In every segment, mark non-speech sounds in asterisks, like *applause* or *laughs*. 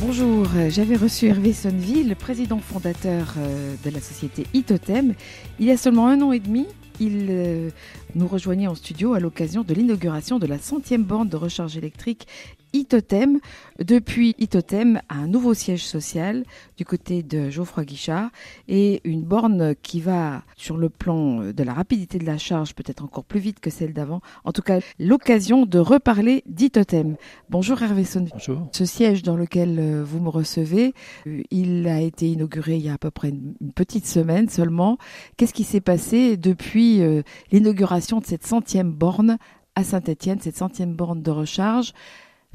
Bonjour, euh, j'avais reçu Hervé Sonneville, président fondateur euh, de la société Itotem. Il y a seulement un an et demi, il euh, nous rejoignait en studio à l'occasion de l'inauguration de la centième borne de recharge électrique Itotem. Depuis Itotem a un nouveau siège social du côté de Geoffroy Guichard et une borne qui va sur le plan de la rapidité de la charge peut-être encore plus vite que celle d'avant. En tout cas, l'occasion de reparler d'Itotem. Bonjour Hervé Sonnet. Bonjour. Ce siège dans lequel euh, vous me recevez, euh, il a été inauguré il y a à peu près une petite semaine seulement. Qu'est-ce qui s'est passé depuis euh, l'inauguration de cette centième borne à Saint-Étienne, cette centième borne de recharge?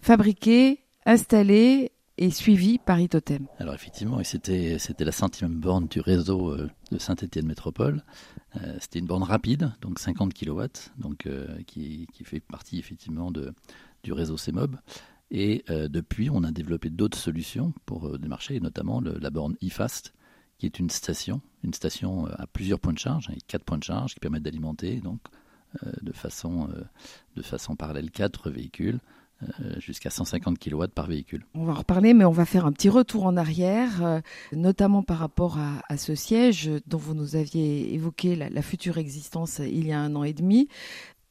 Fabriqué, installé et suivi par Itotem. Alors effectivement, c'était la centième borne du réseau euh, de Saint-Étienne Métropole. Euh, c'était une borne rapide, donc 50 kW, donc euh, qui, fait partie effectivement de, du réseau CEMOB. Et depuis, on a développé d'autres solutions pour des marchés, notamment la borne eFast, qui est une station, une station à plusieurs points de charge, avec quatre points de charge qui permettent d'alimenter donc de façon de façon parallèle quatre véhicules jusqu'à 150 kW par véhicule. On va en reparler, mais on va faire un petit retour en arrière, euh, notamment par rapport à, ce siège dont vous nous aviez évoqué la, future existence il y a un an et demi.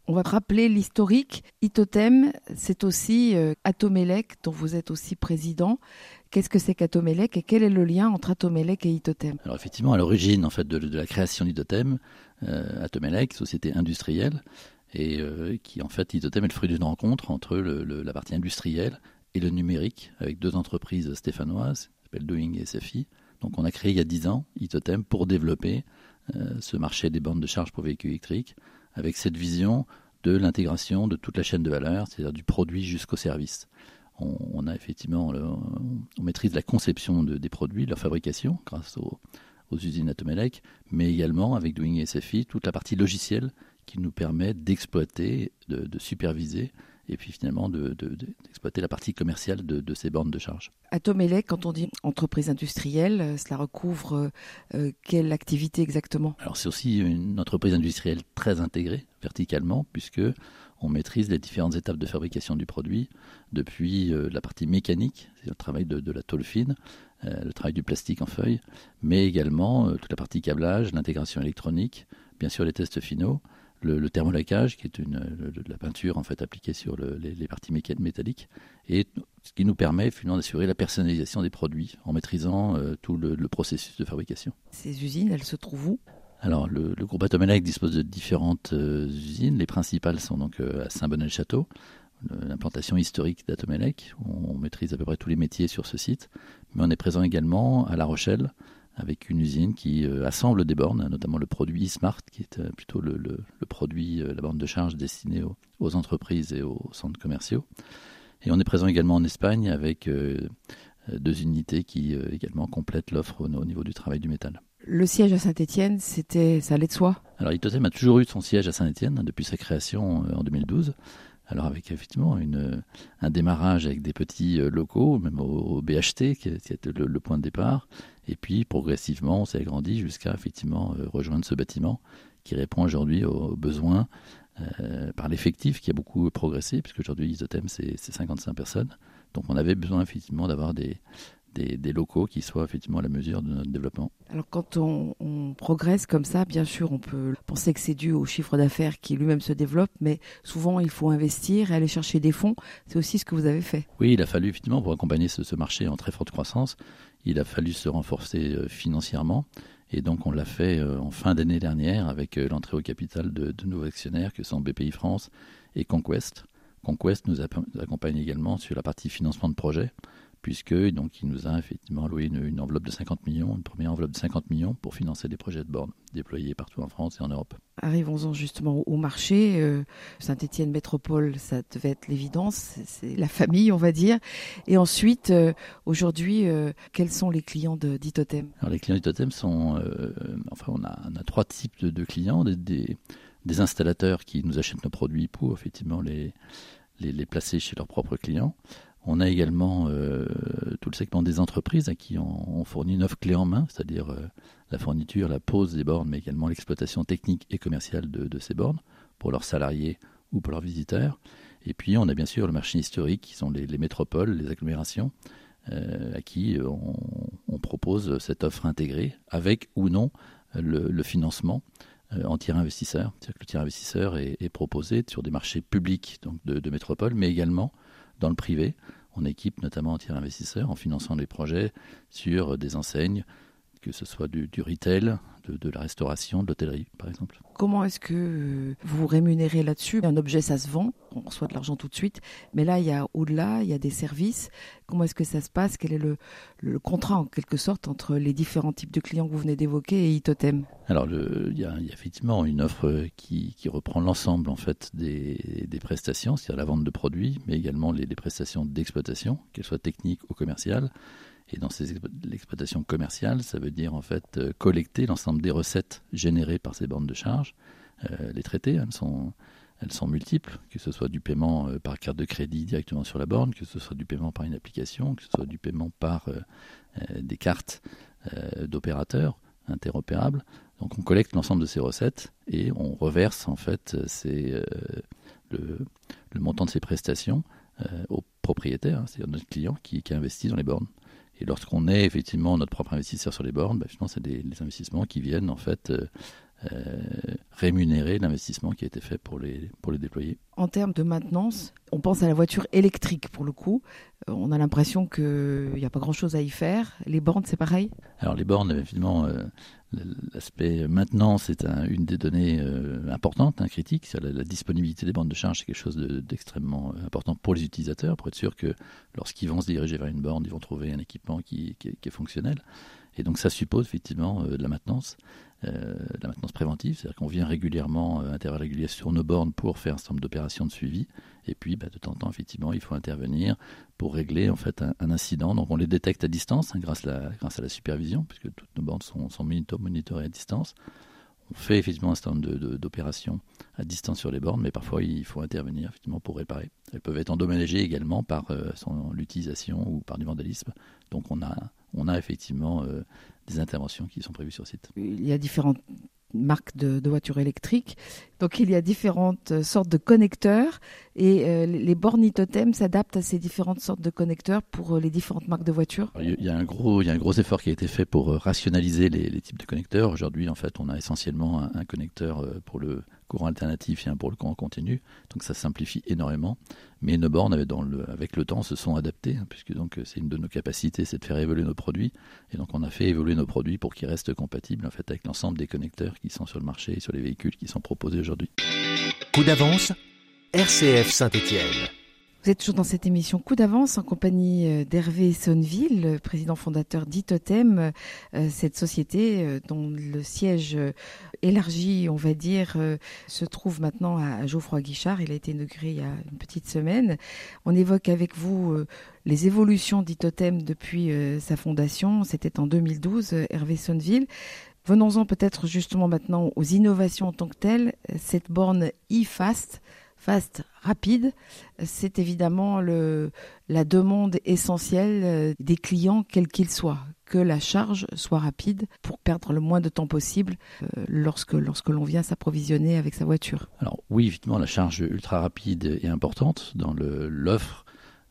On va rappeler l'historique. Itotem, c'est aussi euh, Atomelec, dont vous êtes aussi président. Qu'est-ce que c'est qu'Atomelec et quel est le lien entre Atomelec et Itotem? Alors effectivement, à l'origine en fait de, la création d'Itotem, Atomelec, société industrielle, et euh, qui en fait Itotem est le fruit d'une rencontre entre la partie industrielle et le numérique avec deux entreprises stéphanoises, qui s'appellent Doing et SFI. Donc on a créé il y a dix ans Itotem pour développer euh, ce marché des bandes de charge pour véhicules électriques avec cette vision de l'intégration de toute la chaîne de valeur, c'est-à-dire du produit jusqu'au service. On, a effectivement, on maîtrise la conception des produits, leur fabrication grâce aux, usines Atomelec, mais également avec Doing et SFI toute la partie logicielle qui nous permet d'exploiter, de, superviser et puis finalement d'exploiter de, la partie commerciale de, ces bornes de charge. Atomelec, quand on dit entreprise industrielle, euh, cela recouvre euh, euh, quelle activité exactement? Alors c'est aussi une entreprise industrielle très intégrée verticalement puisque on maîtrise les différentes étapes de fabrication du produit, depuis la partie mécanique, c'est le travail de, la tôle fine, le travail du plastique en feuille, mais également toute la partie câblage, l'intégration électronique, bien sûr les tests finaux, le, thermolacage, qui est une, de la peinture en fait appliquée sur les, parties métalliques, et ce qui nous permet finalement d'assurer la personnalisation des produits en maîtrisant euh, tout le, processus de fabrication. Ces usines, elles se trouvent où? Alors, le, groupe Atomelec dispose de différentes euh, usines. Les principales sont donc euh, à Saint-Bonnet-le-Château, l'implantation historique d'Atomelec. On, on maîtrise à peu près tous les métiers sur ce site. Mais on est présent également à La Rochelle, avec une usine qui euh, assemble des bornes, notamment le produit smart qui est euh, plutôt le, produit, euh, la borne de charge destinée aux, entreprises et aux centres commerciaux. Et on est présent également en Espagne avec deux unités qui également complètent l'offre au, niveau du travail du métal. Le siège à Saint-Etienne, c'était, ça allait de soi? Alors Itotem a toujours eu son siège à Saint-Etienne depuis sa création en 2012. Alors avec effectivement une, un démarrage avec des petits locaux, même au, BHT qui, était le, point de départ, et puis progressivement, on s'est agrandi jusqu'à effectivement euh, rejoindre ce bâtiment qui répond aujourd'hui aux besoins euh, par l'effectif qui a beaucoup progressé, puisque aujourd'hui Isotem c'est 55 personnes. Donc on avait besoin effectivement d'avoir des, des, locaux qui soient effectivement à la mesure de notre développement. Alors quand on, progresse comme ça, bien sûr, on peut penser que c'est dû au chiffre d'affaires qui lui-même se développe, mais souvent il faut investir et aller chercher des fonds. C'est aussi ce que vous avez fait. Oui, il a fallu effectivement pour accompagner ce, ce marché en très forte croissance, il a fallu se renforcer euh, financièrement. Et donc on l'a fait euh, en fin d'année dernière avec euh, l'entrée au capital de, de, nouveaux actionnaires que sont BPI France et Conquest. Conquest nous accompagne également sur la partie financement de projet puisque donc il nous a effectivement alloué une, enveloppe de 50 millions, une première enveloppe de 50 millions pour financer des projets de bornes déployés partout en France et en Europe. Arrivons-en justement au marché. Euh, Saint-Étienne Métropole, ça devait être l'évidence, c'est la famille, on va dire. Et ensuite, euh, aujourd'hui, euh, quels sont les clients d'Itotem? Alors les clients d'Itotem sont, enfin, on a, on a, trois types de, clients des, des, installateurs qui nous achètent nos produits pour effectivement les, les, les placer chez leurs propres clients. On a également euh, tout le segment des entreprises à qui on, fournit neuf clés en main, c'est-à-dire euh, la fourniture, la pose des bornes, mais également l'exploitation technique et commerciale de, ces bornes pour leurs salariés ou pour leurs visiteurs. Et puis on a bien sûr le marché historique, qui sont les, métropoles, les agglomérations, euh, à qui on, propose cette offre intégrée, avec ou non le, financement en tiers investisseur. C'est-à-dire que le tiers investisseur est, proposé sur des marchés publics donc de, de métropole, mais également dans le privé. On équipe notamment en tiers investisseurs en finançant des projets sur des enseignes, que ce soit du, du retail, de, la restauration, de l'hôtellerie, par exemple. Comment est-ce que euh, vous rémunérez là-dessus? Un objet, ça se vend, on reçoit de l'argent tout de suite, mais là, il y a au-delà, il y a des services. Comment est-ce que ça se passe? Quel est le, le, contrat, en quelque sorte, entre les différents types de clients que vous venez d'évoquer et Itotem Alors, il y, a, effectivement une offre qui, qui reprend l'ensemble, en fait, des, des prestations, c'est-à-dire la vente de produits, mais également les, les prestations d'exploitation, qu'elles soient techniques ou commerciales. Et dans l'exploitation commerciale, ça veut dire en fait euh, collecter l'ensemble des recettes générées par ces bornes de charge, euh, les traiter. Elles sont, multiples, que ce soit du paiement euh, par carte de crédit directement sur la borne, que ce soit du paiement par une application, que ce soit du paiement par des cartes d'opérateurs interopérables. Donc on collecte l'ensemble de ces recettes et on reverse en fait le, montant de ces prestations au propriétaire, hein, c'est-à-dire notre client qui investit dans les bornes. Et lorsqu'on est effectivement notre propre investisseur sur les bornes, bah, c'est des, investissements qui viennent en fait euh, euh, rémunérer l'investissement qui a été fait pour les, pour les déployer. En termes de maintenance, on pense à la voiture électrique pour le coup. Euh, on a l'impression qu'il n'y a pas grand-chose à y faire. Les bornes, c'est pareil? Alors les bornes, évidemment, l'aspect maintenance est une des données importantes, hein, critiques. La, la, disponibilité des bornes de charge, c'est quelque chose d'extrêmement important pour les utilisateurs, pour être sûr que lorsqu'ils vont se diriger vers une borne, ils vont trouver un équipement qui, qui est fonctionnel. Et donc ça suppose effectivement de la maintenance. Euh, la maintenance préventive, c'est-à-dire qu'on vient régulièrement, euh, intervalles réguliers sur nos bornes pour faire un certain nombre d'opérations de suivi. Et puis, bah, de temps en temps, effectivement, il faut intervenir pour régler en fait un, incident. Donc, on les détecte à distance hein, grâce, à la, à supervision, puisque toutes nos bornes sont, monitorées à distance. On fait effectivement un certain nombre d'opérations à distance sur les bornes, mais parfois il faut intervenir effectivement pour réparer. Elles peuvent être endommagées également par euh, l'utilisation ou par du vandalisme. Donc on a, on a effectivement euh, des interventions qui sont prévues sur site. Il y a différentes marques de, voitures électriques. Donc il y a différentes euh, sortes de connecteurs et euh, les bornes Itotem s'adaptent à ces différentes sortes de connecteurs pour les différentes marques de voitures. Il y a un gros, il y a un gros effort qui a été fait pour rationaliser les, types de connecteurs. Aujourd'hui, en fait, on a essentiellement un connecteur pour le courant alternatif et un pour le courant continu. Donc ça simplifie énormément. Mais nos bornes, avec, le, avec le temps, se sont adaptées, hein, puisque donc c'est une de nos capacités, c'est de faire évoluer nos produits. Et donc on a fait évoluer nos produits pour qu'ils restent compatibles en fait avec l'ensemble des connecteurs qui sont sur le marché et sur les véhicules qui sont proposés aujourd'hui. Coup d'avance, RCF Saint-Étienne. Vous êtes toujours dans cette émission Coup d'avance en compagnie euh, d'Hervé Sonneville, président fondateur d'Itotem, euh, cette société euh, dont le siège élargi, on va dire, se trouve maintenant à Geoffroy Guichard. Il a été inauguré il y a une petite semaine. On évoque avec vous les évolutions d'Itotem depuis sa fondation. C'était en 2012, Hervé Sonneville. Venons-en peut-être justement maintenant aux innovations en tant que telles. Cette borne e-fast fast, rapide, c'est évidemment la demande essentielle euh, des clients, quels qu'ils soient, que la charge soit rapide pour perdre le moins de temps possible euh, lorsque, lorsque l'on vient s'approvisionner avec sa voiture. Alors oui, évidemment, la charge ultra rapide est importante dans l'offre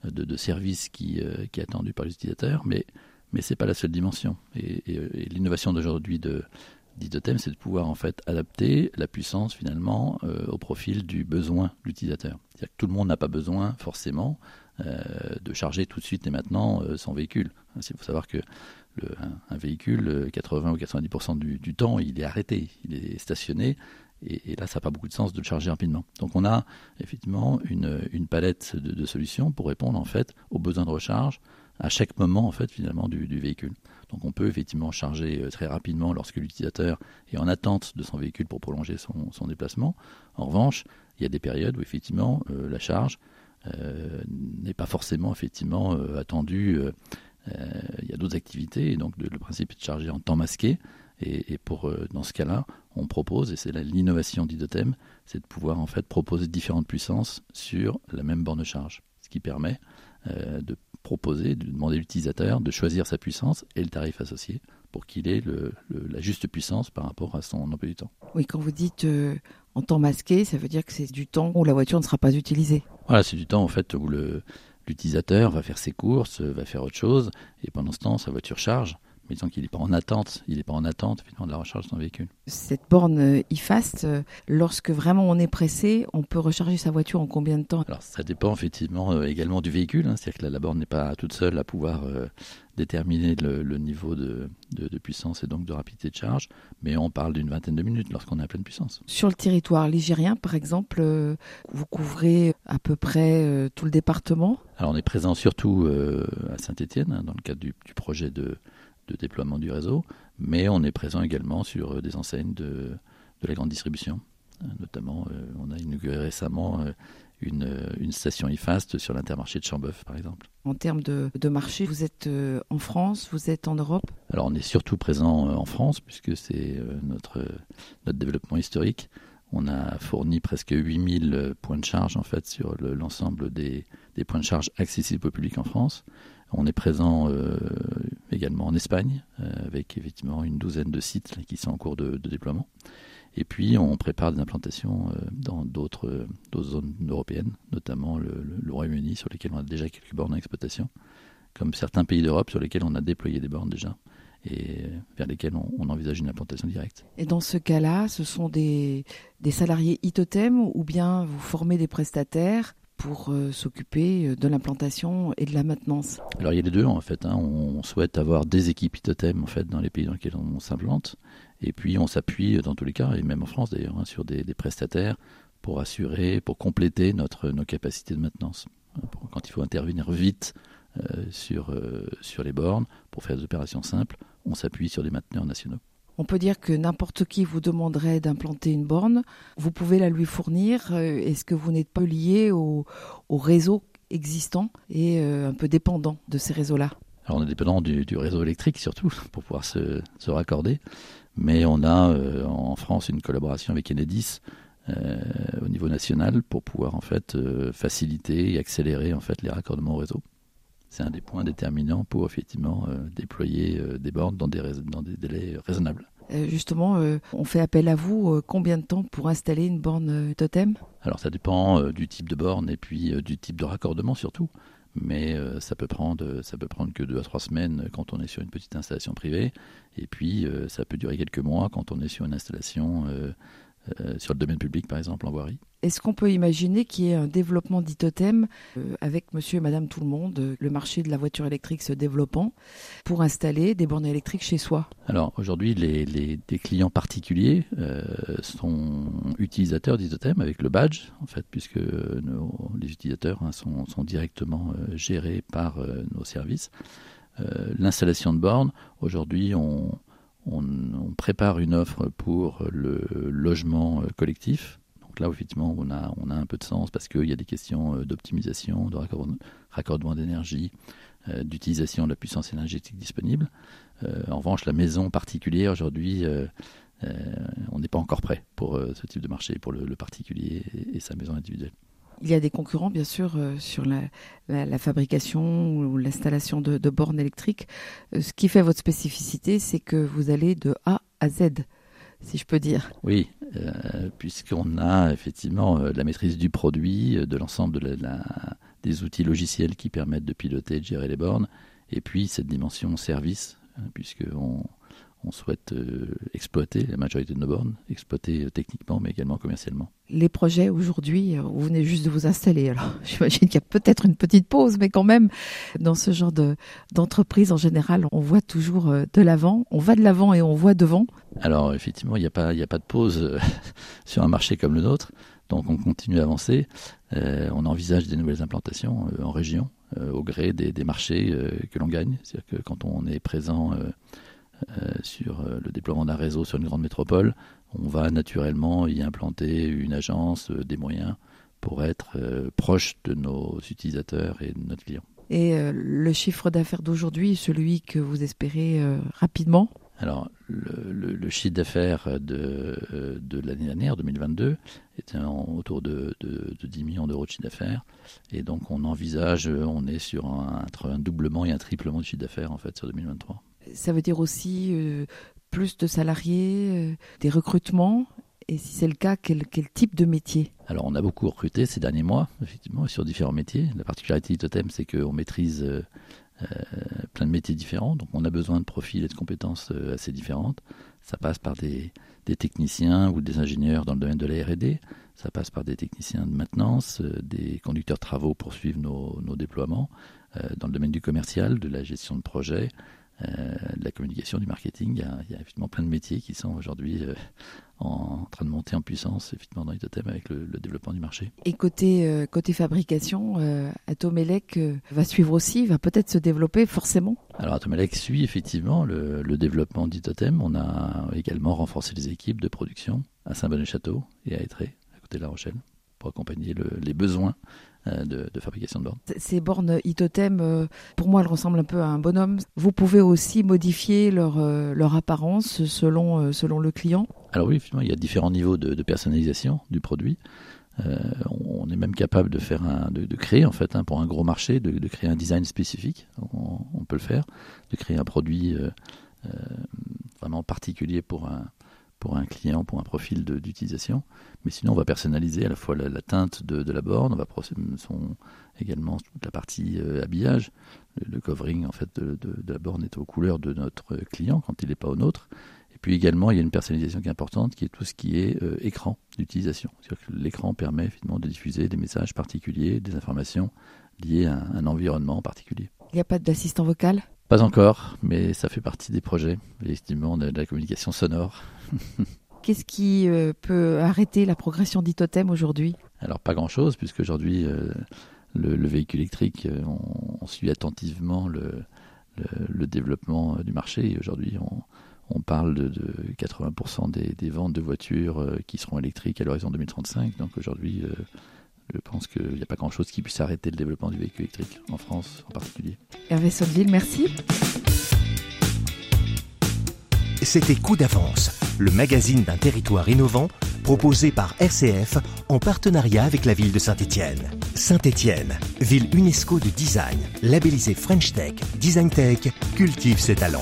de, de services qui, euh, qui est attendue par l'utilisateur, mais mais c'est pas la seule dimension. Et, et l'innovation d'aujourd'hui de, thème, c'est de pouvoir en fait adapter la puissance finalement euh, au profil du besoin de l'utilisateur. C'est-à-dire que tout le monde n'a pas besoin forcément euh, de charger tout de suite et maintenant euh, son véhicule. Il faut savoir que véhicule, 80 ou 90% du, temps, il est arrêté, il est stationné. Et, là, ça n'a pas beaucoup de sens de le charger rapidement. Donc, on a effectivement une, une palette de, de, solutions pour répondre en fait aux besoins de recharge à chaque moment en fait finalement du, véhicule. Donc on peut effectivement charger très rapidement lorsque l'utilisateur est en attente de son véhicule pour prolonger son, déplacement. En revanche, il y a des périodes où effectivement la charge n'est pas forcément effectivement attendue. il y a d'autres activités et donc le principe est de charger en temps masqué. Et, pour, euh, dans ce cas-là, on propose, et c'est l'innovation d'Idotem, c'est de pouvoir en fait proposer différentes puissances sur la même borne de charge. Ce qui permet euh, de proposer, de demander à l'utilisateur de choisir sa puissance et le tarif associé pour qu'il ait la juste puissance par rapport à son emploi du temps. Oui, quand vous dites euh, en temps masqué, ça veut dire que c'est du temps où la voiture ne sera pas utilisée. Voilà, c'est du temps en fait où l'utilisateur va faire ses courses, va faire autre chose, et pendant ce temps, sa voiture charge mais disons qu'il n'est pas en attente, il n'est pas en attente de la recharge de son véhicule. Cette borne euh, e-fast, euh, lorsque vraiment on est pressé, on peut recharger sa voiture en combien de temps? Alors ça dépend effectivement euh, également du véhicule, hein. c'est-à-dire que la, borne n'est pas toute seule à pouvoir déterminer le, niveau de, puissance et donc de rapidité de charge, mais on parle d'une vingtaine de minutes lorsqu'on est à pleine puissance. Sur le territoire ligérien, par exemple, vous couvrez à peu près tout le département? Alors on est présent surtout à Saint-Étienne hein, dans le cadre du projet de de déploiement du réseau, mais on est présent également sur euh, des enseignes de, de la grande distribution. Euh, notamment, euh, on a inauguré récemment une, une, station e-fast sur l'intermarché de Chambeuf, par exemple. En termes de, de marché, vous êtes en France, vous êtes en Europe? Alors, on est surtout présent en France, puisque c'est notre, notre développement historique. On a fourni presque 8000 points de charge en fait sur l'ensemble des, des, points de charge accessibles au public en France. On est présent euh, également en Espagne, euh, avec effectivement une douzaine de sites qui sont en cours de, déploiement. Et puis, on prépare des implantations euh, dans d'autres zones européennes, notamment le, Royaume-Uni, sur lesquelles on a déjà quelques bornes en exploitation, comme certains pays d'Europe sur lesquels on a déployé des bornes déjà et vers lesquels on, envisage une implantation directe. Et dans ce cas-là, ce sont des, des salariés ITOTEM ou bien vous formez des prestataires pour euh, s'occuper euh, de l'implantation et de la maintenance Alors il y a les deux en fait. Hein. On souhaite avoir des équipes ITOTEM en fait dans les pays dans lesquels on s'implante, et puis on s'appuie dans tous les cas, et même en France d'ailleurs, hein, sur des, prestataires pour assurer, pour compléter notre, nos capacités de maintenance. quand il faut intervenir vite euh, sur, sur les bornes pour faire des opérations simples, on s'appuie sur des mainteneurs nationaux. On peut dire que n'importe qui vous demanderait d'implanter une borne, vous pouvez la lui fournir. Euh, est-ce que vous n'êtes pas lié au, réseau existant et euh, un peu dépendant de ces réseaux-là? Alors on est dépendant du, réseau électrique surtout pour pouvoir se, raccorder, mais on a euh, en France une collaboration avec Enedis au niveau national pour pouvoir en fait faciliter et accélérer les raccordements au réseau c'est un des points déterminants pour effectivement euh, déployer euh, des bornes dans des, dans des délais raisonnables. Euh, justement, on fait appel à vous. combien de temps pour installer une borne totem? Alors ça dépend du type de borne et puis du type de raccordement surtout. Mais ça peut prendre ça peut prendre que deux à trois semaines quand on est sur une petite installation privée, et puis ça peut durer quelques mois quand on est sur une installation sur le domaine public par exemple en voirie. Est-ce qu'on peut imaginer qu'il y ait un développement d'itotem euh, avec monsieur et madame tout le monde, euh, le marché de la voiture électrique se développant, pour installer des bornes électriques chez soi? Alors aujourd'hui, les, clients particuliers euh, sont utilisateurs d'itotem avec le badge, en fait, puisque les utilisateurs hein, sont, directement gérés par nos services. L'installation de bornes, aujourd'hui, on, on, prépare une offre pour le logement collectif donc là, effectivement, on a, on a un peu de sens parce qu'il y a des questions euh, d'optimisation, de raccordement d'énergie, euh, d'utilisation de la puissance énergétique disponible. Euh, en revanche, la maison particulière, aujourd'hui, on n'est pas encore prêt pour ce type de marché, pour le, particulier et, sa maison individuelle. Il y a des concurrents, bien sûr, sur la, fabrication ou l'installation de, bornes électriques. ce qui fait votre spécificité, c'est que vous allez de A à Z si je peux dire. Oui, euh, puisqu'on a effectivement euh, la maîtrise du produit, euh, de l'ensemble de des outils logiciels qui permettent de piloter et de gérer les bornes, et puis cette dimension service, puisqu'on on souhaite euh, exploiter la majorité de nos bornes, exploiter euh, techniquement mais également commercialement. Les projets aujourd'hui, euh, vous venez juste de vous installer, alors *laughs* j'imagine qu'il y a peut-être une petite pause, mais quand même, dans ce genre d'entreprise en général, on voit toujours de l'avant, on va de l'avant et on voit devant. Alors effectivement, il n'y a, pas, a pas de pause *laughs* sur un marché comme le nôtre, donc on continue à avancer. on envisage des nouvelles implantations en région au gré des, marchés que l'on gagne. C'est-à-dire que quand on est présent sur le déploiement d'un réseau sur une grande métropole, on va naturellement y implanter une agence, des moyens pour être proche de nos utilisateurs et de notre client. Et le chiffre d'affaires d'aujourd'hui, celui que vous espérez rapidement? Alors, le, chiffre d'affaires de, de l'année dernière, 2022, était autour de, 10 millions d'euros de chiffre d'affaires. Et donc, on envisage, on est sur un, un, doublement et un triplement de chiffre d'affaires, en fait, sur 2023. Ça veut dire aussi euh, plus de salariés, euh, des recrutements et si c'est le cas, quel, quel, type de métier? Alors, on a beaucoup recruté ces derniers mois, effectivement, sur différents métiers. La particularité d'Itotem, c'est qu'on maîtrise euh, plein de métiers différents. Donc on a besoin de profils et de compétences assez différentes. Ça passe par des, techniciens ou des ingénieurs dans le domaine de la R&D. Ça passe par des techniciens de maintenance, des conducteurs de travaux pour suivre nos, nos déploiements. dans le domaine du commercial, de la gestion de projet, de la communication, du marketing. Il y, a, effectivement plein de métiers qui sont aujourd'hui euh, en, train de monter en puissance effectivement dans Itotem avec le, développement du marché. Et côté, euh, côté fabrication, Atomelec va suivre aussi, va peut-être se développer forcément Alors Atomelec suit effectivement le, le développement d'Itotem. On a également renforcé les équipes de production à Saint-Bonnet-Château et à Étré, à côté de La Rochelle pour accompagner les besoins euh, de, fabrication de bornes. Ces bornes Itotem, euh, pour moi, elles ressemblent un peu à un bonhomme. Vous pouvez aussi modifier leur, euh, leur apparence selon, selon le client Alors oui, il y a différents niveaux de, personnalisation du produit. on est même capable de faire un, de, créer en fait hein, pour un gros marché, de, créer un design spécifique. On, peut le faire, de créer un produit vraiment particulier pour un, pour un client, pour un profil d'utilisation. Mais sinon, on va personnaliser à la fois la, teinte de, la borne, on va son, également toute la partie euh, habillage. Le, covering en fait de, la borne est aux couleurs de notre client quand il n'est pas au nôtre. Et puis également, il y a une personnalisation qui est importante, qui est tout ce qui est euh, écran d'utilisation. L'écran permet finalement de diffuser des messages particuliers, des informations liées à un, environnement particulier. Il n'y a pas d'assistant vocal? Pas encore, mais ça fait partie des projets, effectivement, de la communication sonore. Qu'est-ce qui euh, peut arrêter la progression d'Itotem aujourd'hui? Alors pas grand-chose, puisque aujourd'hui euh, le, véhicule électrique, euh, on, suit attentivement le, développement du marché. Aujourd'hui, on, parle de, 80% des, ventes de voitures qui seront électriques à l'horizon 2035. Donc aujourd'hui, je pense qu'il n'y a pas grand-chose qui puisse arrêter le développement du véhicule électrique, en France en particulier. Hervé Sotteville, merci. C'était Coup d'avance, le magazine d'un territoire innovant proposé par RCF en partenariat avec la ville de Saint-Étienne. Saint-Étienne, ville UNESCO de design, labellisée French Tech, Design Tech, cultive ses talents.